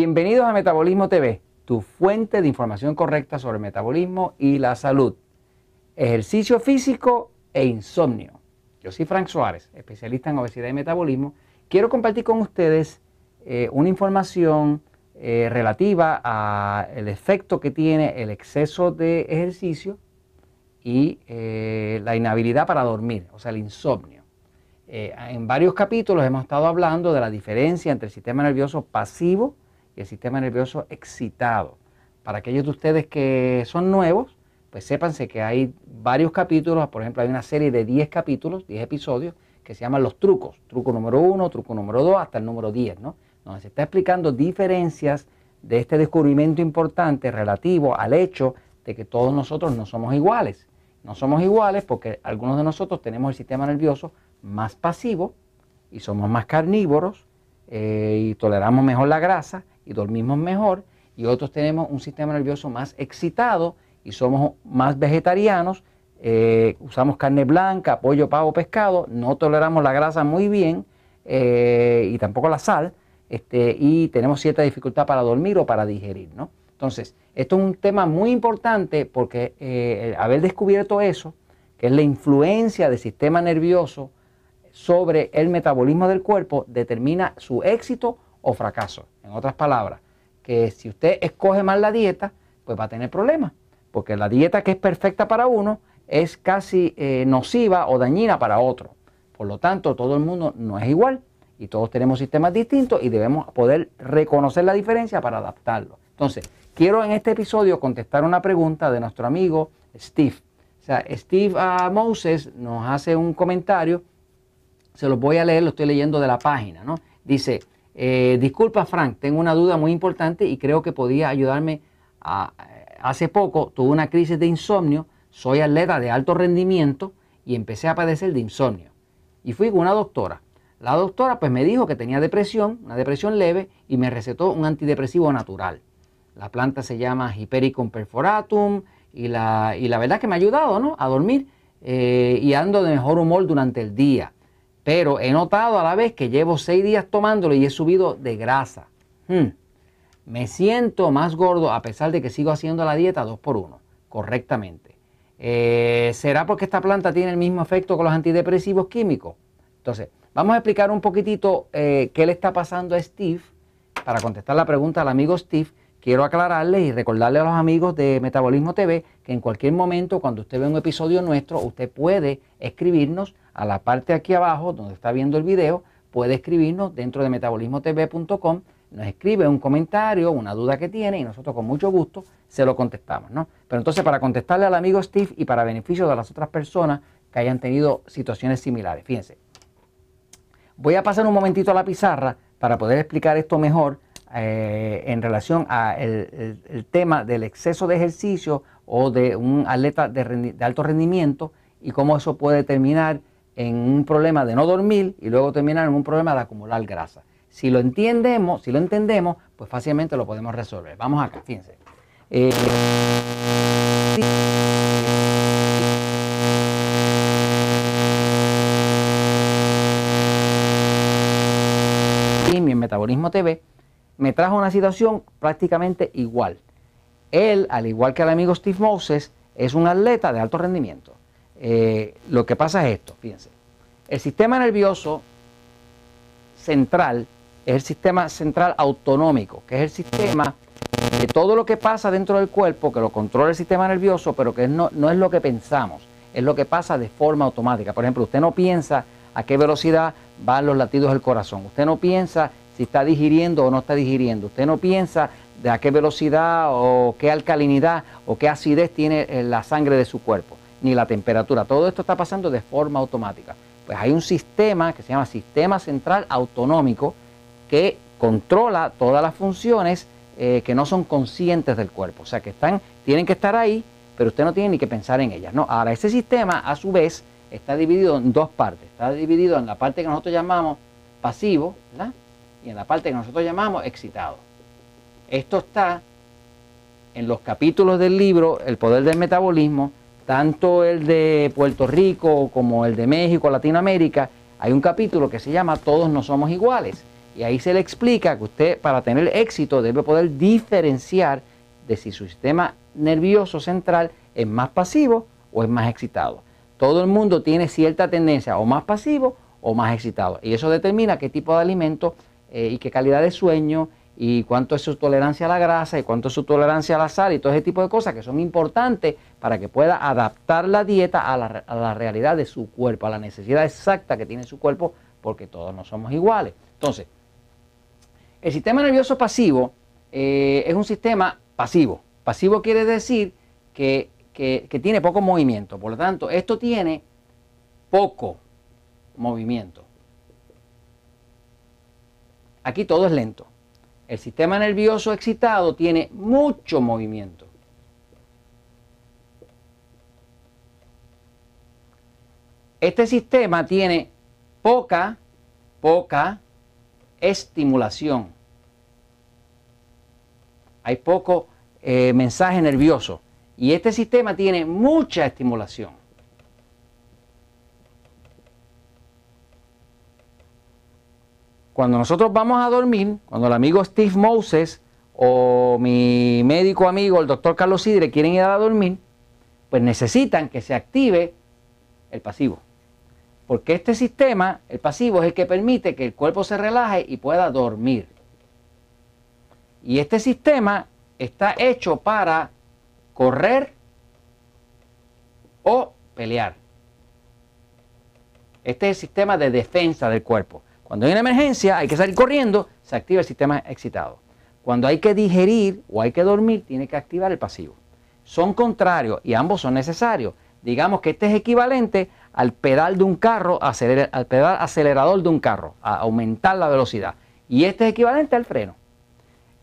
Bienvenidos a Metabolismo TV, tu fuente de información correcta sobre metabolismo y la salud, ejercicio físico e insomnio. Yo soy Frank Suárez, especialista en obesidad y metabolismo. Quiero compartir con ustedes eh, una información eh, relativa al efecto que tiene el exceso de ejercicio y eh, la inhabilidad para dormir, o sea, el insomnio. en varios capítulos hemos estado hablando de la diferencia entre el sistema nervioso pasivo el sistema nervioso excitado. Para aquellos de ustedes que son nuevos, pues sépanse que hay varios capítulos, por ejemplo, hay una serie de 10 capítulos, 10 episodios, que se llaman los trucos. Truco número 1, truco número 2, hasta el número 10, ¿no? Donde se está explicando diferencias de este descubrimiento importante relativo al hecho de que todos nosotros no somos iguales. No somos iguales porque algunos de nosotros tenemos el sistema nervioso más pasivo y somos más carnívoros eh, y toleramos mejor la grasa y dormimos mejor y otros tenemos un sistema nervioso más excitado y somos más vegetarianos, eh, usamos carne blanca, pollo, pavo, pescado, no toleramos la grasa muy bien eh, y tampoco la sal, este, y tenemos cierta dificultad para dormir o para digerir. ¿no? Entonces, esto es un tema muy importante porque eh, haber descubierto eso, que es la influencia del sistema nervioso sobre el metabolismo del cuerpo, determina su éxito o fracaso. En otras palabras, que si usted escoge mal la dieta, pues va a tener problemas porque la dieta que es perfecta para uno es casi eh, nociva o dañina para otro. Por lo tanto, todo el mundo no es igual y todos tenemos sistemas distintos y debemos poder reconocer la diferencia para adaptarlo. Entonces, quiero en este episodio contestar una pregunta de nuestro amigo Steve. O sea, Steve uh, Moses nos hace un comentario, se los voy a leer, lo estoy leyendo de la página, ¿no? Dice, eh, disculpa Frank, tengo una duda muy importante y creo que podía ayudarme a, hace poco tuve una crisis de insomnio, soy atleta de alto rendimiento y empecé a padecer de insomnio. Y fui con una doctora. La doctora pues me dijo que tenía depresión, una depresión leve, y me recetó un antidepresivo natural. La planta se llama Hypericum perforatum y la, y la verdad que me ha ayudado ¿no? a dormir eh, y ando de mejor humor durante el día. Pero he notado a la vez que llevo seis días tomándolo y he subido de grasa. Hmm me siento más gordo a pesar de que sigo haciendo la dieta 2 por 1 correctamente. Eh, ¿Será porque esta planta tiene el mismo efecto que los antidepresivos químicos? Entonces, vamos a explicar un poquitito eh, qué le está pasando a Steve. Para contestar la pregunta al amigo Steve, quiero aclararle y recordarle a los amigos de Metabolismo TV que en cualquier momento, cuando usted ve un episodio nuestro, usted puede escribirnos a la parte aquí abajo donde está viendo el video, puede escribirnos dentro de metabolismotv.com nos escribe un comentario, una duda que tiene y nosotros con mucho gusto se lo contestamos, ¿no? Pero entonces para contestarle al amigo Steve y para beneficio de las otras personas que hayan tenido situaciones similares, fíjense. Voy a pasar un momentito a la pizarra para poder explicar esto mejor eh, en relación al el, tema del exceso de ejercicio o de un atleta de, de alto rendimiento y cómo eso puede terminar en un problema de no dormir y luego terminar en un problema de acumular grasa. Si lo entendemos, si lo entendemos, pues fácilmente lo podemos resolver. Vamos acá, fíjense. Eh, y mi Metabolismo TV me trajo una situación prácticamente igual. Él, al igual que el amigo Steve Moses, es un atleta de alto rendimiento. Eh, lo que pasa es esto, fíjense. El sistema nervioso central es el sistema central autonómico, que es el sistema de todo lo que pasa dentro del cuerpo, que lo controla el sistema nervioso, pero que no, no es lo que pensamos, es lo que pasa de forma automática. Por ejemplo, usted no piensa a qué velocidad van los latidos del corazón, usted no piensa si está digiriendo o no está digiriendo, usted no piensa de a qué velocidad o qué alcalinidad o qué acidez tiene eh, la sangre de su cuerpo, ni la temperatura. Todo esto está pasando de forma automática. Pues hay un sistema que se llama sistema central autonómico, que controla todas las funciones eh, que no son conscientes del cuerpo. O sea, que están, tienen que estar ahí, pero usted no tiene ni que pensar en ellas. No, ahora ese sistema a su vez está dividido en dos partes. Está dividido en la parte que nosotros llamamos pasivo y en la parte que nosotros llamamos excitado. Esto está en los capítulos del libro El poder del metabolismo, tanto el de Puerto Rico como el de México, Latinoamérica. Hay un capítulo que se llama Todos no somos iguales Y ahí se le explica que usted para tener éxito debe poder diferenciar de si su sistema nervioso central es más pasivo o es más excitado. Todo el mundo tiene cierta tendencia o más pasivo o más excitado. Y eso determina qué tipo de alimento eh, y qué calidad de sueño y cuánto es su tolerancia a la grasa y cuánto es su tolerancia a la sal y todo ese tipo de cosas que son importantes para que pueda adaptar la dieta a la, realidad de su cuerpo, a la necesidad exacta que tiene su cuerpo, porque todos no somos iguales. Entonces, el sistema nervioso pasivo eh, es un sistema pasivo. Pasivo quiere decir que, que tiene poco movimiento. Por lo tanto, esto tiene poco movimiento. Aquí todo es lento. El sistema nervioso excitado tiene mucho movimiento. Este sistema tiene poca, poca estimulación. Hay poco eh, mensaje nervioso. Y este sistema tiene mucha estimulación. Cuando nosotros vamos a dormir, cuando el amigo Steve Moses o mi médico amigo, el doctor Carlos Sidre, quieren ir a dormir, pues necesitan que se active el pasivo. Porque este sistema, el pasivo, es el que permite que el cuerpo se relaje y pueda dormir. Y este sistema está hecho para correr o pelear. Este es el sistema de defensa del cuerpo. Cuando hay una emergencia, hay que salir corriendo, se activa el sistema excitado. Cuando hay que digerir o hay que dormir, tiene que activar el pasivo. Son contrarios y ambos son necesarios. Digamos que este es equivalente al pedal de un carro, al pedal acelerador de un carro, a aumentar la velocidad. Y este es equivalente al freno.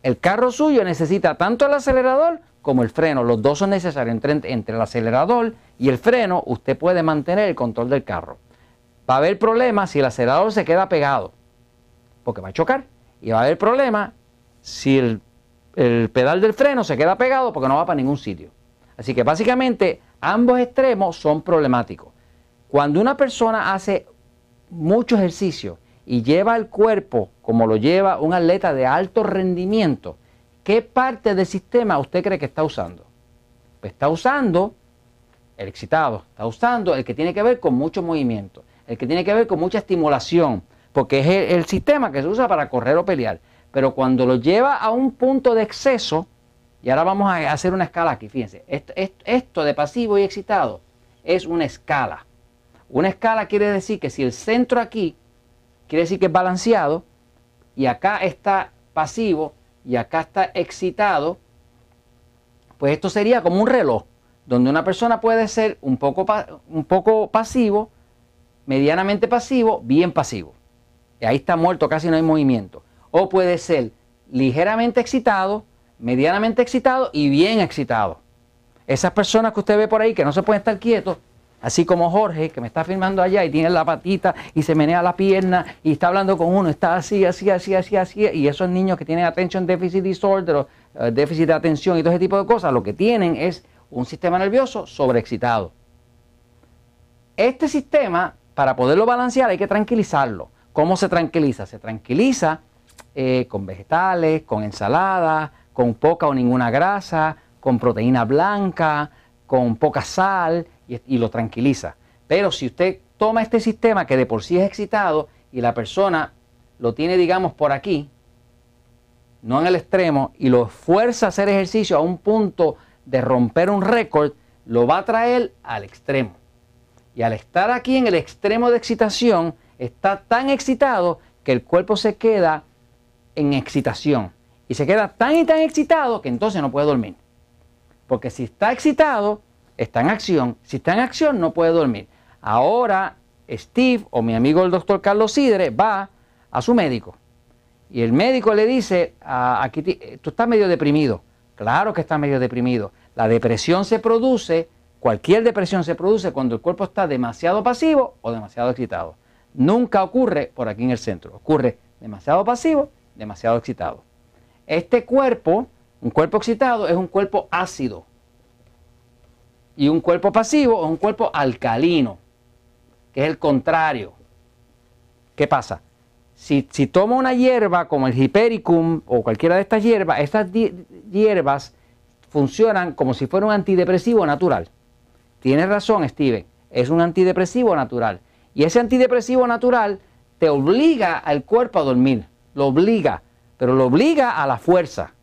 El carro suyo necesita tanto el acelerador como el freno. Los dos son necesarios. Entre, entre el acelerador y el freno, usted puede mantener el control del carro va a haber problemas si el acelerador se queda pegado, porque va a chocar. Y va a haber problemas si el, pedal del freno se queda pegado porque no va para ningún sitio. Así que básicamente ambos extremos son problemáticos. Cuando una persona hace mucho ejercicio y lleva el cuerpo como lo lleva un atleta de alto rendimiento, ¿qué parte del sistema usted cree que está usando? Pues está usando el excitado, está usando el que tiene que ver con mucho movimiento el que tiene que ver con mucha estimulación, porque es el, sistema que se usa para correr o pelear. Pero cuando lo lleva a un punto de exceso, y ahora vamos a hacer una escala aquí, fíjense, esto, esto de pasivo y excitado es una escala. Una escala quiere decir que si el centro aquí quiere decir que es balanceado, y acá está pasivo y acá está excitado, pues esto sería como un reloj, donde una persona puede ser un poco, un poco pasivo medianamente pasivo, bien pasivo. Ahí está muerto, casi no hay movimiento. O puede ser ligeramente excitado, medianamente excitado y bien excitado. Esas personas que usted ve por ahí que no se pueden estar quietos, así como Jorge, que me está filmando allá y tiene la patita y se menea la pierna y está hablando con uno, está así, así, así, así, así. Y esos niños que tienen attention deficit disorder, o, eh, déficit de atención y todo ese tipo de cosas, lo que tienen es un sistema nervioso sobreexcitado. Este sistema para poderlo balancear hay que tranquilizarlo. ¿Cómo se tranquiliza? Se tranquiliza eh, con vegetales, con ensalada, con poca o ninguna grasa, con proteína blanca, con poca sal y, y lo tranquiliza. Pero si usted toma este sistema que de por sí es excitado y la persona lo tiene, digamos, por aquí, no en el extremo, y lo fuerza a hacer ejercicio a un punto de romper un récord, lo va a traer al extremo. Y al estar aquí en el extremo de excitación, está tan excitado que el cuerpo se queda en excitación. Y se queda tan y tan excitado que entonces no puede dormir. Porque si está excitado, está en acción. Si está en acción, no puede dormir. Ahora, Steve o mi amigo el doctor Carlos Sidre va a su médico. Y el médico le dice, ah, aquí tú estás medio deprimido. Claro que está medio deprimido. La depresión se produce Cualquier depresión se produce cuando el cuerpo está demasiado pasivo o demasiado excitado. Nunca ocurre por aquí en el centro. Ocurre demasiado pasivo, demasiado excitado. Este cuerpo, un cuerpo excitado, es un cuerpo ácido. Y un cuerpo pasivo es un cuerpo alcalino, que es el contrario. ¿Qué pasa? Si, toma una hierba como el hipericum o cualquiera de estas hierbas, estas hierbas funcionan como si fuera un antidepresivo natural. Tienes razón, Steven, es un antidepresivo natural. Y ese antidepresivo natural te obliga al cuerpo a dormir, lo obliga, pero lo obliga a la fuerza.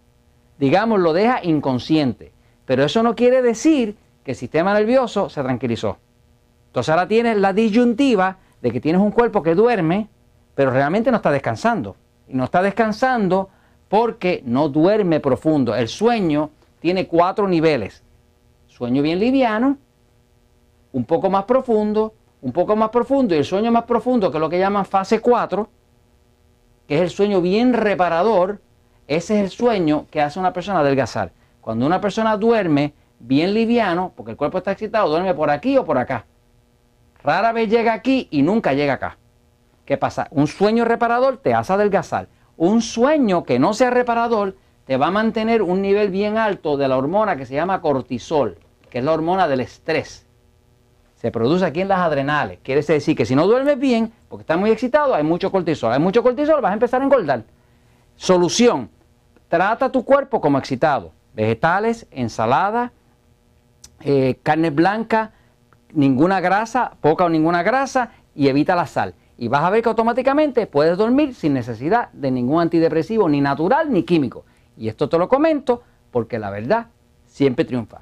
Digamos, lo deja inconsciente. Pero eso no quiere decir que el sistema nervioso se tranquilizó. Entonces ahora tienes la disyuntiva de que tienes un cuerpo que duerme, pero realmente no está descansando. Y no está descansando porque no duerme profundo. El sueño tiene cuatro niveles. Sueño bien liviano, un poco más profundo, un poco más profundo y el sueño más profundo, que es lo que llaman fase 4, que es el sueño bien reparador, ese es el sueño que hace una persona adelgazar. Cuando una persona duerme bien liviano, porque el cuerpo está excitado, duerme por aquí o por acá. Rara vez llega aquí y nunca llega acá. ¿Qué pasa? Un sueño reparador te hace adelgazar. Un sueño que no sea reparador te va a mantener un nivel bien alto de la hormona que se llama cortisol, que es la hormona del estrés se produce aquí en las adrenales. Quiere decir que si no duermes bien, porque estás muy excitado, hay mucho cortisol. Hay mucho cortisol, vas a empezar a engordar. Solución, trata tu cuerpo como excitado. Vegetales, ensalada, eh, carne blanca, ninguna grasa, poca o ninguna grasa y evita la sal. Y vas a ver que automáticamente puedes dormir sin necesidad de ningún antidepresivo, ni natural ni químico. Y esto te lo comento porque la verdad siempre triunfa.